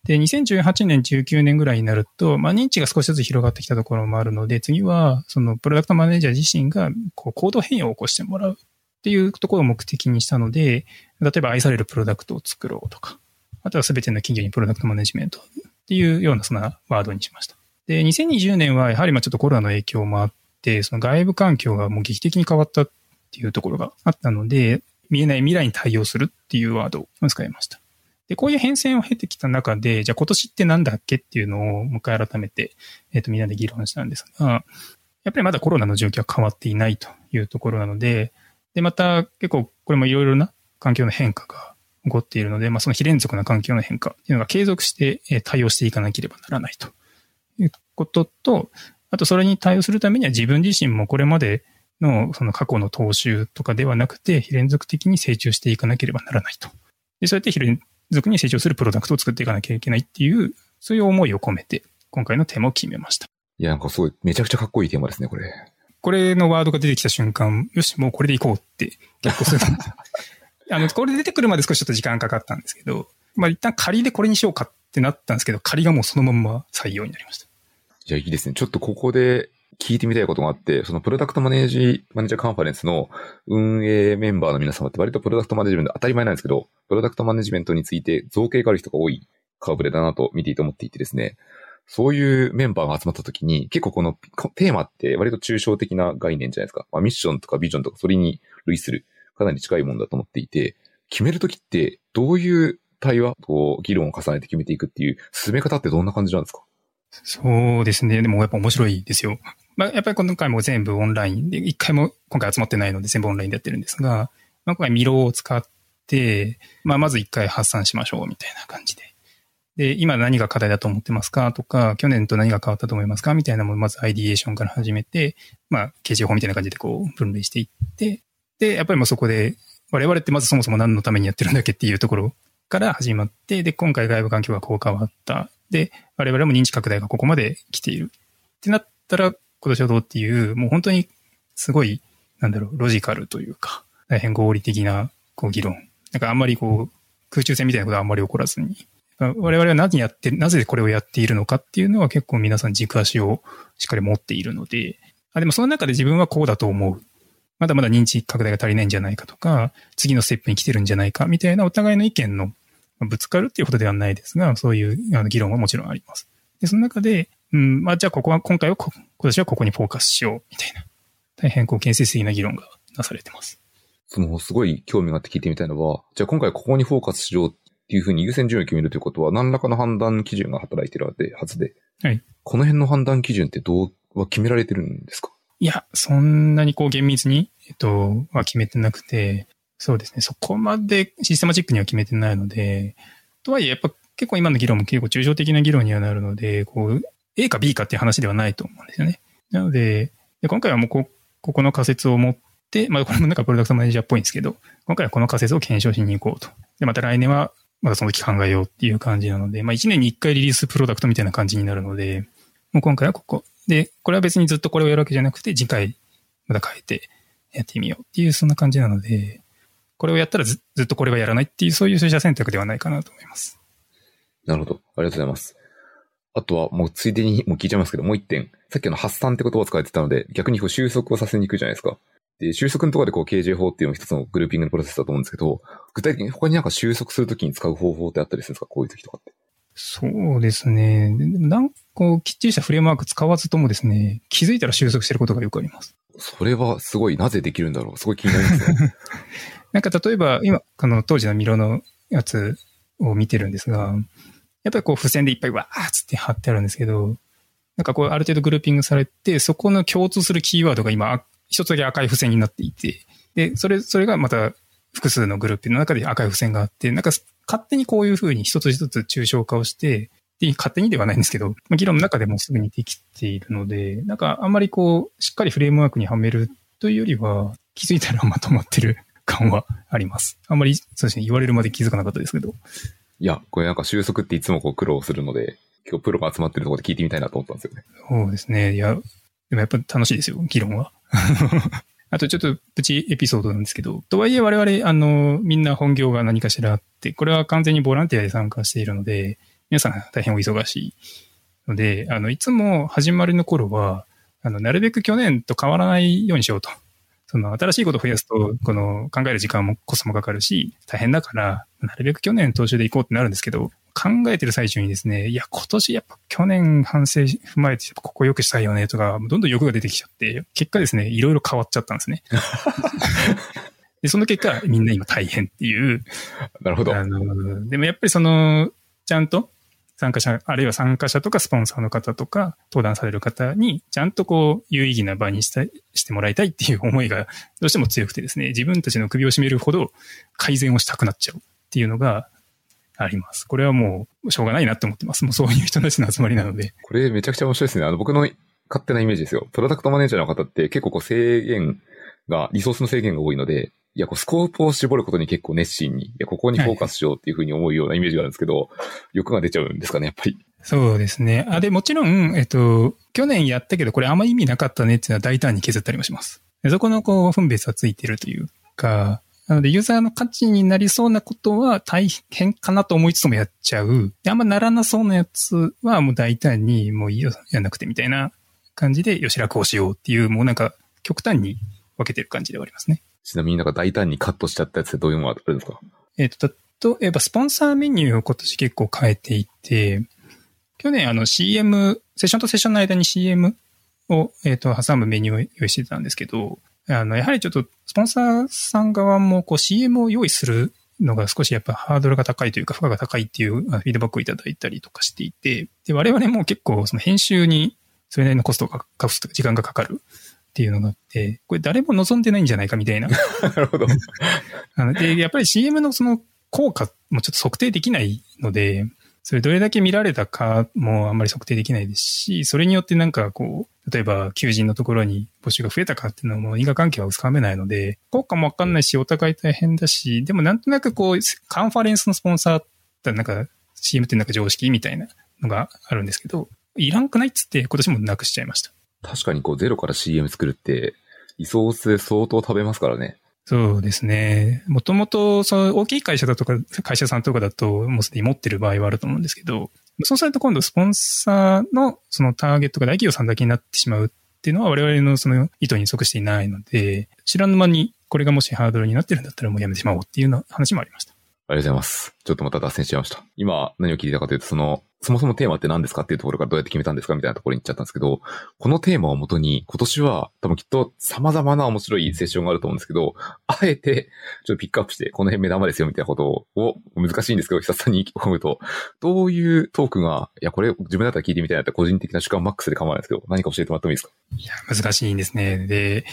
で、2018年、19年ぐらいになると、まあ、認知が少しずつ広がってきたところもあるので、次は、その、プロダクトマネージャー自身が、こう、行動変容を起こしてもらうっていうところを目的にしたので、例えば愛されるプロダクトを作ろうとか、あとは全ての企業にプロダクトマネジメントっていうようなそんなワードにしました。で、2020年はやはりまあちょっとコロナの影響もあって、その外部環境がもう劇的に変わったっていうところがあったので、見えない未来に対応するっていうワードを使いました。で、こういう変遷を経てきた中で、じゃあ今年ってなんだっけっていうのをもう一回改めて、えっ、ー、と、みんなで議論したんですが、やっぱりまだコロナの状況は変わっていないというところなので、で、また結構これもいろいろな環境の変化が起こっているので、まあその非連続な環境の変化っていうのが継続して対応していかなければならないと。いうことと、あとそれに対応するためには自分自身もこれまでのその過去の踏襲とかではなくて、非連続的に成長していかなければならないと。で、そうやって非連続に成長するプロダクトを作っていかなきゃいけないっていう、そういう思いを込めて、今回のテーマを決めました。いや、なんかすごい、めちゃくちゃかっこいいテーマですね、これ。これのワードが出てきた瞬間、よし、もうこれでいこうって結構する。あの、これで出てくるまで少しちょっと時間かかったんですけど、まあ一旦仮でこれにしようかってなったんですけど、仮がもうそのまんま採用になりました。じゃあいいですね。ちょっとここで聞いてみたいことがあって、そのプロダクトマネージ、マネージャーカンファレンスの運営メンバーの皆様って割とプロダクトマネジメント当たり前なんですけど、プロダクトマネジメントについて造形がある人が多い顔ぶれだなと見ていて思っていてですね、そういうメンバーが集まった時に、結構このテーマって割と抽象的な概念じゃないですか。まあ、ミッションとかビジョンとかそれに類するかなり近いものだと思っていて、決める時ってどういう対話、こう、議論を重ねて決めていくっていう進め方ってどんな感じなんですか？そうですね。でもやっぱ面白いですよ。まあ、やっぱり今回も全部オンラインで、一回も今回集まってないので全部オンラインでやってるんですが、まあ、今回ミロを使って、まあ、まず一回発散しましょうみたいな感じで。で、今何が課題だと思ってますかとか、去年と何が変わったと思いますかみたいなのをまずアイディエーションから始めて、まあ、形状法みたいな感じでこう分類していって、で、やっぱりもうそこで、我々ってまずそもそも何のためにやってるんだっけっていうところから始まって、で、今回外部環境がこう変わった。で、我々も認知拡大がここまで来ている。ってなったら、今年はどうっていう、もう本当にすごい、なんだろう、ロジカルというか、大変合理的な、こう、議論。なんかあんまりこう、空中戦みたいなことはあんまり起こらずに、我々は何やってなぜこれをやっているのかっていうのは結構皆さん軸足をしっかり持っているので、あ、でもその中で自分はこうだと思う。まだまだ認知拡大が足りないんじゃないかとか、次のステップに来てるんじゃないかみたいなお互いの意見のぶつかるっていうことではないですが、そういう議論はもちろんあります。で、その中で、うん、まあ、じゃあここは、今回は今年はここにフォーカスしよう、みたいな。大変こう建設的な議論がなされてます。その、すごい興味があって聞いてみたいのは、じゃあ今回ここにフォーカスしようっていうふうに優先順位を決めるということは、何らかの判断基準が働いてるはずで、はい。この辺の判断基準ってどうは決められてるんですか？いや、そんなにこう厳密に、えっと、は決めてなくて、そうですね。そこまでシステマチックには決めてないので、とはいえ、やっぱ結構今の議論も結構抽象的な議論にはなるので、こう、A か B かっていう話ではないと思うんですよね。なので、で今回はもうこ、ここの仮説を持って、まあこれもなんかプロダクトマネージャーっぽいんですけど、今回はこの仮説を検証しに行こうと。で、また来年はまだその時考えようっていう感じなので、まあ1年に1回リリースプロダクトみたいな感じになるので、もう今回はここ。で、これは別にずっとこれをやるわけじゃなくて、次回また変えてやってみようっていうそんな感じなので、これをやったらずずっとこれはやらないっていうそういう取捨選択ではないかなと思います。なるほど。ありがとうございます。あとは、もうついでにもう聞いちゃいますけど、もう一点。さっきの発散って言葉を使ってたので、逆にこう収束をさせにくいじゃないですか。で、収束のところでこう KJ 法っていうのが一つのグルーピングのプロセスだと思うんですけど、具体的に他になんか収束するときに使う方法ってあったりするんですか？こういう時とかって。そうですね。なんかこう、きっちりしたフレームワーク使わずともですね、気づいたら収束してることがよくあります。それはすごい、なぜできるんだろうすごい気になりますね。なんか例えば、今、この当時のミロのやつを見てるんですが、やっぱりこう付箋でいっぱいわーっつって貼ってあるんですけど、なんかこうある程度グルーピングされて、そこの共通するキーワードが今、一つだけ赤い付箋になっていて、で、それ、それがまた複数のグループの中で赤い付箋があって、なんか勝手にこういうふうに一つ一つ抽象化をして、で勝手にではないんですけど、議論の中でもすぐにできているので、なんかあんまりこう、しっかりフレームワークにはめるというよりは、気づいたらまとまってる感はあります。あんまり、そうですね、言われるまで気づかなかったですけど。いや、これなんか収束っていつもこう苦労するので、今日プロが集まってるところで聞いてみたいなと思ったんですよね。そうですね。いや、でもやっぱ楽しいですよ、議論は。あとちょっとプチエピソードなんですけど、とはいえ我々、あの、みんな本業が何かしらあって、これは完全にボランティアで参加しているので、皆さん大変お忙しいので、あの、いつも始まりの頃は、あの、なるべく去年と変わらないようにしようと。その、新しいことを増やすと、この、考える時間もコストもかかるし、大変だから、なるべく去年踏襲で行こうってなるんですけど、考えてる最中にですね、いや、今年やっぱ去年反省踏まえて、ここ良くしたいよねとか、どんどん欲が出てきちゃって、結果ですね、いろいろ変わっちゃったんですね。で、その結果、みんな今大変っていう。なるほど。あの、でもやっぱりその、ちゃんと参加者、あるいは参加者とかスポンサーの方とか、登壇される方に、ちゃんとこう、有意義な場にしたしてもらいたいっていう思いが、どうしても強くてですね、自分たちの首を絞めるほど改善をしたくなっちゃうっていうのがあります。これはもう、しょうがないなって思ってます。もうそういう人たちの集まりなので。これめちゃくちゃ面白いですね。あの、僕の勝手なイメージですよ。プロダクトマネージャーの方って結構こう制限が、リソースの制限が多いので、いや、こう、スコープを絞ることに結構熱心に、いや、ここにフォーカスしようっていうふうに思うようなイメージがあるんですけど、はい、欲が出ちゃうんですかね、やっぱり。そうですね。あ、で、もちろん、えっと、去年やったけど、これあんま意味なかったねっていうのは大胆に削ったりもします。そこのこう、分別はついてるというか、なので、ユーザーの価値になりそうなことは大変かなと思いつつもやっちゃう。あんまならなそうなやつはもう大胆にもういいよ、やんなくてみたいな感じで、よし、楽をしようっていう、もうなんか極端に分けてる感じではありますね。ちなみになんか大胆にカットしちゃったやつってどういうのがあるんですか？えっ、ー、と、例えばスポンサーメニューを今年結構変えていて、去年あの CM、セッションとセッションの間に CM を、えっ、ー、と、挟むメニューを用意してたんですけど、あの、やはりちょっと、スポンサーさん側もこう CM を用意するのが少しやっぱハードルが高いというか、負荷が高いっていうフィードバックをいただいたりとかしていて、で、我々も結構その編集にそれなりのコストが、コスト、時間がかかるっていうのがあって、これ誰も望んでないんじゃないかみたいな。なるほど。で、やっぱり CM のその効果もちょっと測定できないので、それどれだけ見られたかもあんまり測定できないですし、それによってなんかこう、例えば求人のところに募集が増えたかっていうのも因果関係はつかめないので、効果もわかんないし、お互い大変だし、でもなんとなくこう、カンファレンスのスポンサーってなんか CM ってなんか常識みたいなのがあるんですけど、いらんくないっつって今年もなくしちゃいました。確かにこうゼロから CM 作るって、リソース相当食べますからね。そうですね。もともと、そう、大きい会社だとか、会社さんとかだと、もうすでに持ってる場合はあると思うんですけど、そうすると今度、スポンサーのそのターゲットが大企業さんだけになってしまうっていうのは我々のその意図に即していないので、知らぬ間にこれがもしハードルになってるんだったらもうやめてしまおうっていうような話もありました。ありがとうございます。ちょっとまた脱線しちゃいました。今何を聞いたかというと、その、そもそもテーマって何ですかっていうところからどうやって決めたんですかみたいなところに行っちゃったんですけど、このテーマをもとに、今年は多分きっと様々な面白いセッションがあると思うんですけど、あえて、ちょっとピックアップして、この辺目玉ですよみたいなことを、難しいんですけど、久々に込むと、どういうトークが、いや、これ自分だったら聞いてみたいなって個人的な主観マックスで構わないんですけど、何か教えてもらってもいいですか？いや、難しいんですね。で、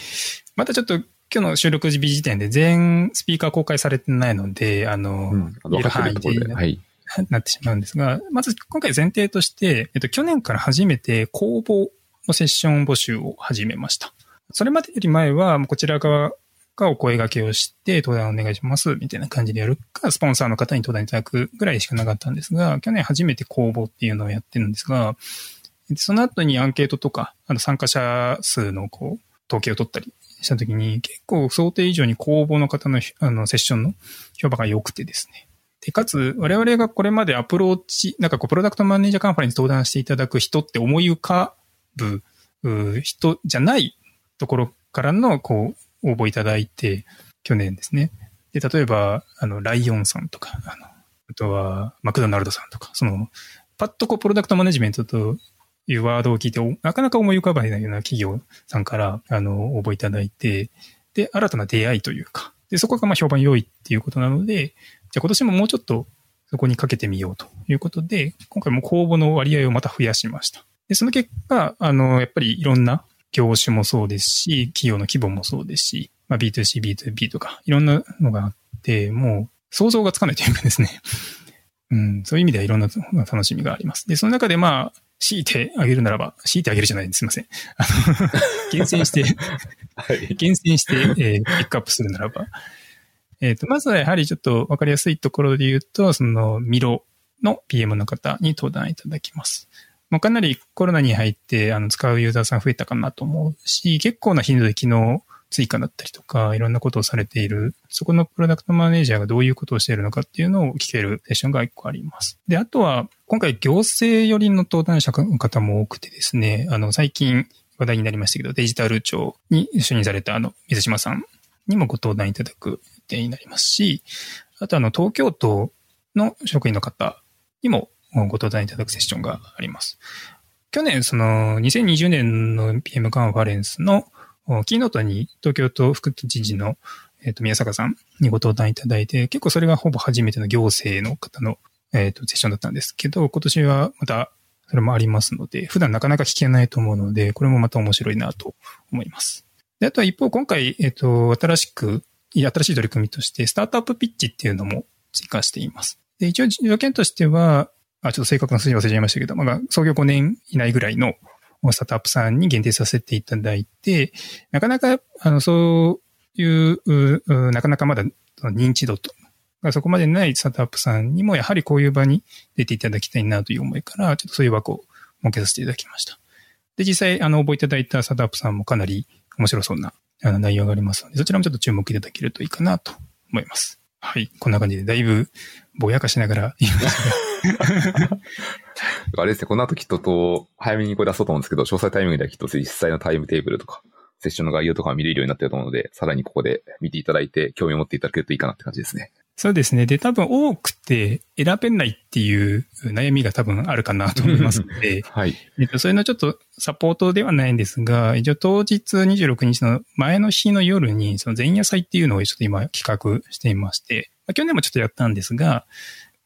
またちょっと今日の収録日時点で全スピーカー公開されてないので、あの、うん。分かってるところで。はい。なってしまうんですが、まず今回前提として、えっと、去年から初めて公募のセッション募集を始めました。それまでより前は、こちら側がお声掛けをして、登壇お願いします、みたいな感じでやるか、スポンサーの方に登壇いただくぐらいしかなかったんですが、去年初めて公募っていうのをやってるんですが、その後にアンケートとか、あの参加者数のこう、統計を取ったりしたときに、結構想定以上に公募の方のあのセッションの評判が良くてですね。で、かつ、我々がこれまでアプローチ、なんかこう、プロダクトマネージャーカンファレンス登壇していただく人って思い浮かぶ人じゃないところからの、こう、応募いただいて、去年ですね。で、例えば、あの、ライオンさんとか、あの、あとは、マクドナルドさんとか、その、パッとこう、プロダクトマネジメントというワードを聞いて、なかなか思い浮かばないような企業さんから、あの、応募いただいて、で、新たな出会いというか、で、そこがまあ評判良いっていうことなので、じゃあ今年ももうちょっとそこにかけてみようということで、今回も公募の割合をまた増やしました。で、その結果、あの、やっぱりいろんな業種もそうですし、企業の規模もそうですし、まあ、B2C、B2B とか、いろんなのがあって、もう想像がつかないというかですね。うん、そういう意味ではいろんな楽しみがあります。で、その中でまあ、強いてあげるならば、強いてあげるじゃないんです。すいません。あの、厳選して、はい。厳選して、えーピックアップするならば。えっ、と、まずはやはりちょっとわかりやすいところで言うと、その、ミロの PM の方に登壇いただきます。もうかなりコロナに入って、あの、使うユーザーさん増えたかなと思うし、結構な頻度で機能追加だったりとか、いろんなことをされている、そこのプロダクトマネージャーがどういうことをしているのかっていうのを聞けるセッションが一個あります。で、あとは、今回行政寄りの登壇者の方も多くてですね、あの、最近話題になりましたけど、デジタル庁に就任されたあの、水島さんにもご登壇いただく定になりますし、あとあの、東京都の職員の方にもご登壇いただくセッションがあります。去年、その、2020年の PM カンファレンスのキーノートに東京都副知事の、えっ、と、宮坂さんにご登壇いただいて、結構それがほぼ初めての行政の方の、えっ、と、セッションだったんですけど、今年はまたそれもありますので、普段なかなか聞けないと思うので、これもまた面白いなと思います。で、あとは一方、今回、えっ、と、新しく、新しい取り組みとして、スタートアップピッチっていうのも追加しています。で、一応条件としては、あ、ちょっと正確な数字忘れちゃいましたけど、まあ、創業5年以内ぐらいのスタートアップさんに限定させていただいて、なかなか、あの、そういう、うなかなかまだ認知度と、そこまでないスタートアップさんにも、やはりこういう場に出ていただきたいなという思いから、ちょっとそういう枠を設けさせていただきました。で、実際、あの、応募いただいたスタートアップさんもかなり面白そうなあの内容がありますので、そちらもちょっと注目いただけるといいかなと思います。はい。こんな感じで、だいぶぼやかしながら言いましたが。あれですね、この後きっとと、早めにこれ出そうと思うんですけど、詳細タイミングではきっと実際のタイムテーブルとか、セッションの概要とかを見れるようになってると思うので、さらにここで見ていただいて、興味を持っていただけるといいかなって感じですね。そうですね。で、多分多くて選べないっていう悩みが多分あるかなと思いますので、はい。えっと、そういうのちょっとサポートではないんですが、一応当日26日の前の日の夜に、その前夜祭っていうのをちょっと今企画していまして、まあ、去年もちょっとやったんですが、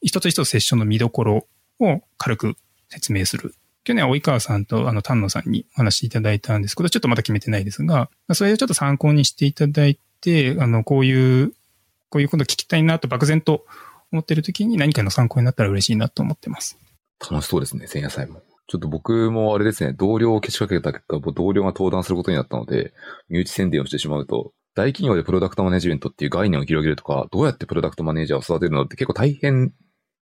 一つ一つセッションの見どころを軽く説明する。去年は及川さんとあの丹野さんにお話しいただいたんですけど、ちょっとまだ決めてないですが、まあそれをちょっと参考にしていただいて、あの、こういう、こういうこと聞きたいなと漠然と思ってる時に何かの参考になったら嬉しいなと思ってます。楽しそうですね、前夜祭も。ちょっと僕もあれですね、同僚をけしかけた結果、同僚が登壇することになったので、身内宣伝をしてしまうと、大企業でプロダクトマネジメントっていう概念を広げるとか、どうやってプロダクトマネージャーを育てるのって結構大変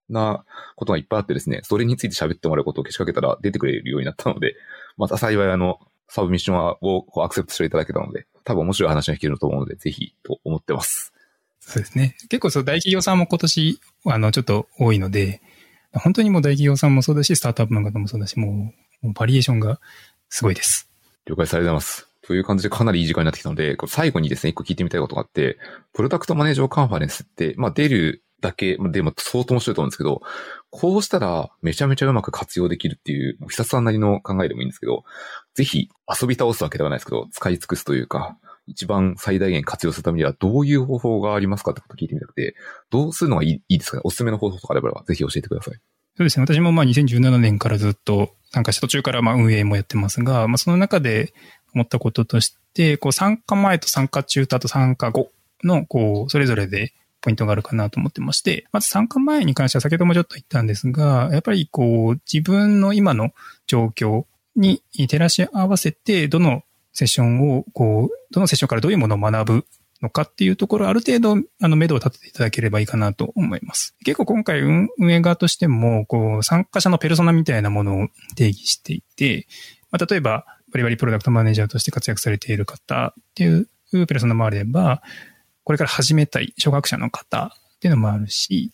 なことがいっぱいあってですね、それについて喋ってもらうことをけしかけたら出てくれるようになったので、また幸いあの、サブミッションをアクセプトしていただけたので、多分面白い話が聞けると思うので、ぜひと思ってます。そうですね。結構そう、大企業さんも今年、あの、ちょっと多いので、本当にもう大企業さんもそうだし、スタートアップの方もそうだし、もう、もうバリエーションがすごいです。了解されてます。という感じでかなりいい時間になってきたので、最後にですね、一個聞いてみたいことがあって、プロダクトマネージャーカンファレンスって、まあ出るだけでも相当面白いと思うんですけど、こうしたらめちゃめちゃうまく活用できるっていう、久さんなりの考えでもいいんですけど、ぜひ遊び倒すわけではないですけど、使い尽くすというか、一番最大限活用するためにはどういう方法がありますかってことを聞いてみたくて、どうするのがいいいいですかね？おすすめの方法とかあればぜひ教えてください。そうですね。私もまあ2017年からずっと参加して途中からまあ運営もやってますが、まあその中で思ったこととして、こう参加前と参加中とあと参加後のこうそれぞれでポイントがあるかなと思ってまして、まず参加前に関しては先ほどもちょっと言ったんですが、やっぱりこう自分の今の状況に照らし合わせて、どのセッションを、こう、どのセッションからどういうものを学ぶのかっていうところ、ある程度、あの、目処を立てていただければいいかなと思います。結構今回運営側としても、こう、参加者のペルソナみたいなものを定義していて、まあ、例えば、バリバリプロダクトマネージャーとして活躍されている方っていうペルソナもあれば、これから始めたい初学者の方っていうのもあるし、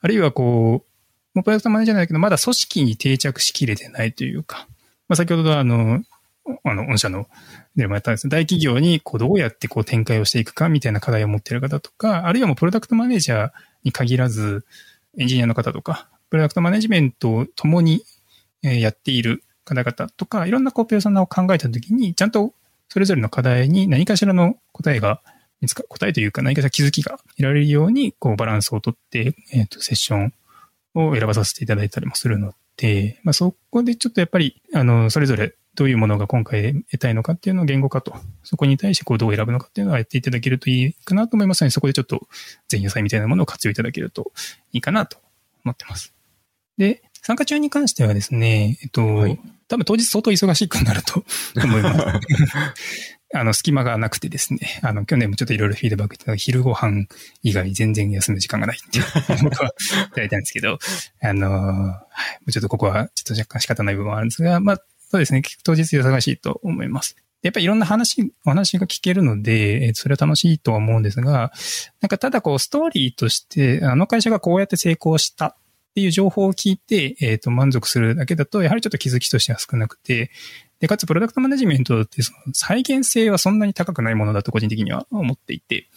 あるいはこう、もうプロダクトマネージャーなんだけど、まだ組織に定着しきれてないというか、まあ、先ほどあの、あの、御社のでもやったんです。大企業にこうどうやってこう展開をしていくかみたいな課題を持っている方とか、あるいはもうプロダクトマネージャーに限らず、エンジニアの方とか、プロダクトマネジメントを共にやっている方々とか、いろんなコーペーソナを考えたときに、ちゃんとそれぞれの課題に何かしらの答えが見つか、答えというか何かしら気づきが得られるように、こうバランスをとって、えっ、ー、と、セッションを選ばさせていただいたりもするので、まあそこでちょっとやっぱり、あの、それぞれどういうものが今回得たいのかっていうのを言語化と、そこに対してこうどう選ぶのかっていうのをやっていただけるといいかなと思いますので、そこでちょっと前夜祭みたいなものを活用いただけるといいかなと思ってます。で、参加中に関してはですね、えっと、はい、多分当日相当忙しくなると 思います。あの、隙間がなくてですね、あの、去年もちょっといろいろフィードバックいただ昼ご飯以外全然休む時間がないっていう僕はいただいたんですけど、あの、はい、ちょっとここはちょっと若干仕方ない部分はあるんですが、まあ、そうですね。当日忙しいと思います。やっぱりいろんな話、お話が聞けるので、それは楽しいとは思うんですが、なんかただこうストーリーとして、あの会社がこうやって成功したっていう情報を聞いて、えっ、ー、と、満足するだけだと、やはりちょっと気づきとしては少なくて、で、かつプロダクトマネジメントってその再現性はそんなに高くないものだと個人的には思っていて、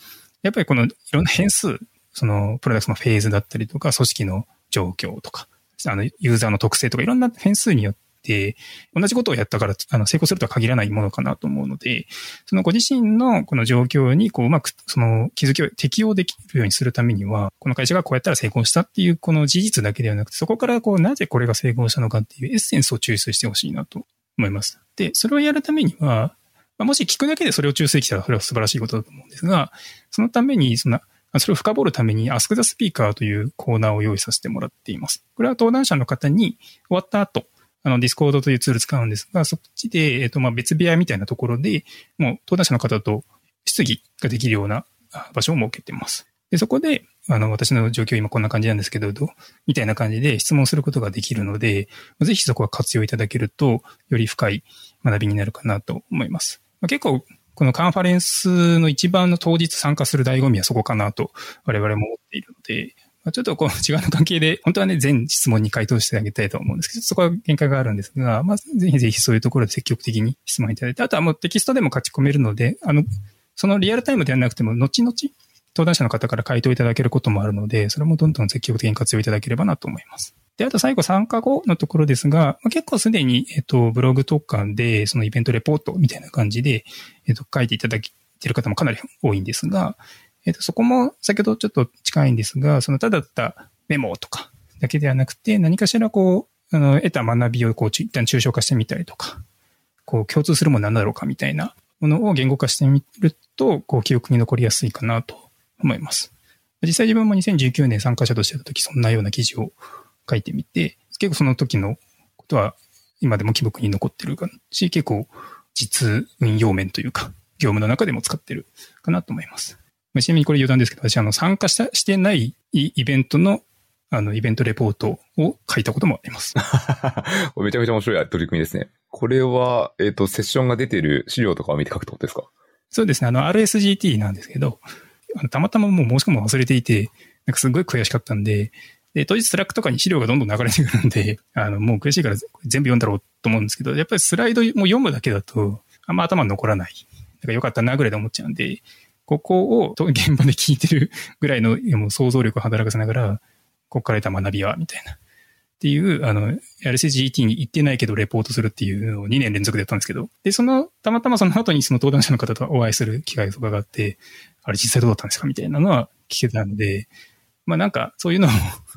やっぱりこのいろんな変数、そのプロダクトのフェーズだったりとか、組織の状況とか、あの、ユーザーの特性とかいろんな変数によって、で同じことをやったから、あの、成功するとは限らないものかなと思うので、そのご自身のこの状況に、こう、うまく、その気づきを適用できるようにするためには、この会社がこうやったら成功したっていう、この事実だけではなくて、そこからこう、なぜこれが成功したのかっていうエッセンスを抽出してほしいなと思います。で、それをやるためには、まあもし聞くだけでそれを抽出できたら、それは素晴らしいことだと思うんですが、そのために、その、それを深掘るために Ask the Speaker というコーナーを用意させてもらっています。これは登壇者の方に終わった後、あの、ディスコードというツール使うんですが、そっちで、えっ、と、まあ、別部屋みたいなところで、もう、登壇者の方と質疑ができるような場所を設けてます。で、そこで、あの、私の状況今こんな感じなんですけど、どみたいな感じで質問することができるので、ぜひそこは活用いただけると、より深い学びになるかなと思います。まあ、結構、このカンファレンスの一番の当日参加する醍醐味はそこかなと我々も思っているので、ちょっとこう、時間の関係で、本当はね、全質問に回答してあげたいと思うんですけど、そこは限界があるんですが、まあ、ぜひぜひそういうところで積極的に質問いただいて、あとはもうテキストでも書き込めるので、あの、そのリアルタイムではなくても、後々、登壇者の方から回答いただけることもあるので、それもどんどん積極的に活用いただければなと思います。で、あと最後参加後のところですが、結構すでに、えっと、ブログとかで、そのイベントレポートみたいな感じで、えっと、書いていただいている方もかなり多いんですが、えっと、そこも先ほどちょっと近いんですが、そのただたメモとかだけではなくて、何かしらこう、あの、得た学びをこう、一旦抽象化してみたりとか、こう、共通するも何だろうかみたいなものを言語化してみると、こう、記憶に残りやすいかなと思います。実際自分も2019年参加者としてた時、そんなような記事を書いてみて、結構その時のことは今でも記憶に残ってるし、結構実運用面というか、業務の中でも使ってるかなと思います。ちなみにこれ余談ですけど、私あの参加したしてないイベントのあの、イベントレポートを書いたこともあります。めちゃめちゃ面白い取り組みですね。これは、えっ、と、セッションが出てる資料とかを見て書くってことですか？そうですね。あの、RSGT なんですけど、たまたまもう申し込むの忘れていて、なんかすごい悔しかったんで、で、当日 Slack とかに資料がどんどん流れてくるんで、あの、もう悔しいから全部読んだろうと思うんですけど、やっぱりスライドも読むだけだと、あんま頭に残らない。だからよかったなぐらいで思っちゃうんで、ここを現場で聞いてるぐらいのもう想像力を働かせながら、ここから得た学びは、みたいな。っていう、あの、RCGT に行ってないけどレポートするっていうのを2年連続でやったんですけど、で、その、たまたまその後にその登壇者の方とお会いする機会とかがあって、あれ実際どうだったんですかみたいなのは聞けたんで、まあなんかそういうのを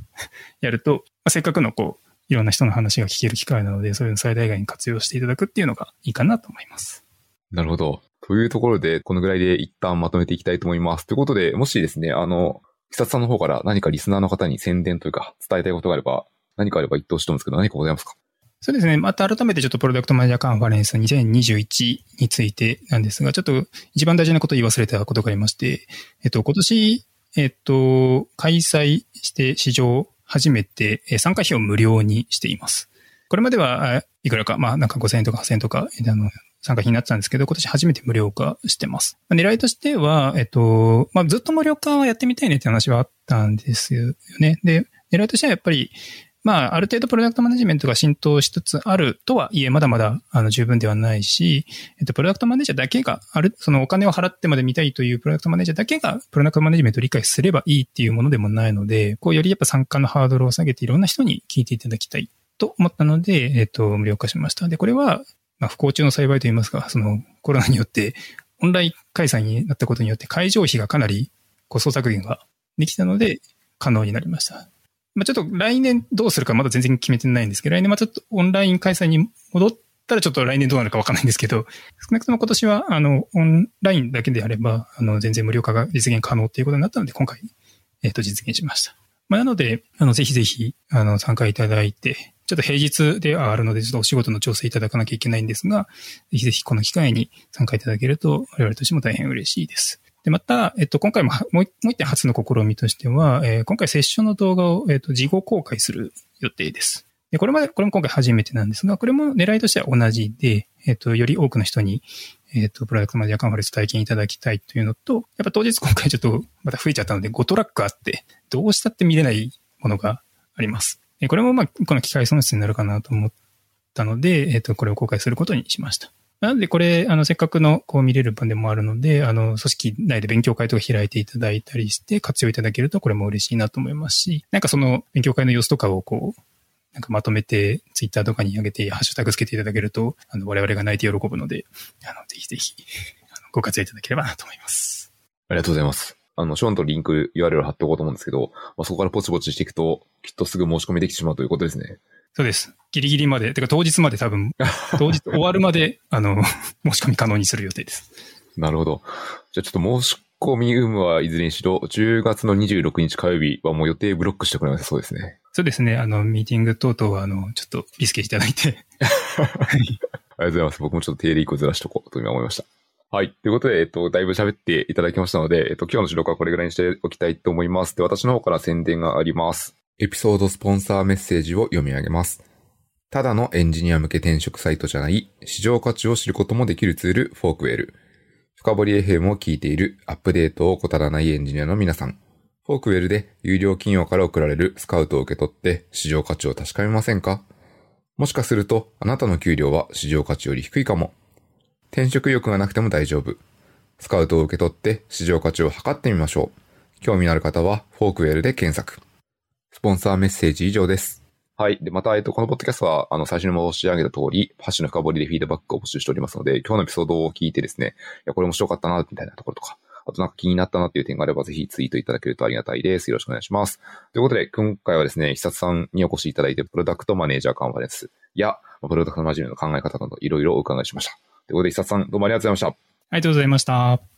やると、まあ、せっかくのこう、いろんな人の話が聞ける機会なので、そういうの最大限に活用していただくっていうのがいいかなと思います。なるほど。というところで、このぐらいで一旦まとめていきたいと思います。ということで、もしですね、あの、久さんの方から何かリスナーの方に宣伝というか伝えたいことがあれば、何かあれば言ってほしいと思うんですけど、何かございますか？そうですね。また改めてちょっとプロダクトマネージャーカンファレンス2021についてなんですが、ちょっと一番大事なことを言い忘れたことがありまして、えっと、今年、えっと、開催して史上初めて参加費を無料にしています。これまではいくらか、まあなんか5000円とか8000円とか、あの、参加費になってたんですけど、今年初めて無料化してます。狙いとしては、えっと、まあずっと無料化はやってみたいねって話はあったんですよね。で、狙いとしてはやっぱり、まあ、ある程度プロダクトマネジメントが浸透しつつあるとはいえ、まだまだ、あの、十分ではないし、えっと、プロダクトマネージャーだけが、ある、そのお金を払ってまで見たいというプロダクトマネージャーだけが、プロダクトマネジメントを理解すればいいっていうものでもないので、こう、よりやっぱ参加のハードルを下げていろんな人に聞いていただきたいと思ったので、えっと、無料化しました。で、これは、まあ、不幸中の幸いといいますか、その、コロナによって、オンライン開催になったことによって会場費がかなりコスト削減ができたので、可能になりました。まあ、ちょっと来年どうするかまだ全然決めてないんですけど、来年まちょっとオンライン開催に戻ったらちょっと来年どうなるかわかんないんですけど、少なくとも今年は、あの、オンラインだけであれば、あの、全然無料化が実現可能っていうことになったので、今回、えっ、と、実現しました。まあ、なので、あの、ぜひぜひ、あの、参加いただいて、ちょっと平日ではあるので、ちょっとお仕事の調整いただかなきゃいけないんですが、ぜひぜひこの機会に参加いただけると、我々としても大変嬉しいです。で、また、えっと、今回ももう一点初の試みとしては、えー、今回セッションの動画を、えっと、事後公開する予定です。で、これまで、これも今回初めてなんですが、これも狙いとしては同じで、えっと、より多くの人に、えっと、プロダクトマネージャーカンファレンス体験いただきたいというのと、やっぱ当日今回ちょっとまた増えちゃったので5トラックあって、どうしたって見れないものがあります。これもまあ、この機械損失になるかなと思ったので、えっと、これを公開することにしました。なので、これ、あの、せっかくの、こう見れる場でもあるので、あの、組織内で勉強会とか開いていただいたりして活用いただけると、これも嬉しいなと思いますし、なんかその勉強会の様子とかをこう、なんかまとめて、ツイッターとかに上げて、ハッシュタグつけていただけると、あの、我々が泣いて喜ぶので、あの、ぜひぜひ、あのご活用いただければなと思います。ありがとうございます。あの、ショーンとリンク URL 貼っておこうと思うんですけど、まあ、そこからポチポチしていくと、きっとすぐ申し込みできてしまうということですね。そうです。ギリギリまで、てか当日まで多分、当日終わるまで、あの、申し込み可能にする予定です。なるほど。じゃあちょっと申し込み有無はいずれにしろ、10月の26日火曜日はもう予定ブロックしてくれますそうですね。そうですね。あの、ミーティング等々は、あの、ちょっとリスケいただいて。ありがとうございます。僕もちょっと定例以降ずらしとこうと今思いました。はい。ということで、えっと、だいぶ喋っていただきましたので、えっと、今日の収録はこれぐらいにしておきたいと思います。で、私の方から宣伝があります。エピソードスポンサーメッセージを読み上げます。ただのエンジニア向け転職サイトじゃない、市場価値を知ることもできるツール、フォークウェル。深掘り FM を聞いているアップデートを怠らないエンジニアの皆さん。 Forkwellで優良企業から送られるスカウトを受け取って市場価値を確かめませんか？もしかするとあなたの給料は市場価値より低いかも。転職意欲がなくても大丈夫。スカウトを受け取って市場価値を測ってみましょう。興味のある方は Forkwell で検索。スポンサーメッセージ以上です。はい。で、また、えっと、このポッドキャストは、あの、最初に申し上げた通り、ハッシュの深掘りでフィードバックを募集しておりますので、今日のエピソードを聞いてですね、いや、これ面白かったな、みたいなところとか、あとなんか気になったなっていう点があれば、ぜひツイートいただけるとありがたいです。よろしくお願いします。ということで、今回はですね、久さんにお越しいただいて、プロダクトマネージャーカンファレンスや、プロダクトマネージャーの考え方など、いろいろお伺いしました。ということで、久さん、どうもありがとうございました。ありがとうございました。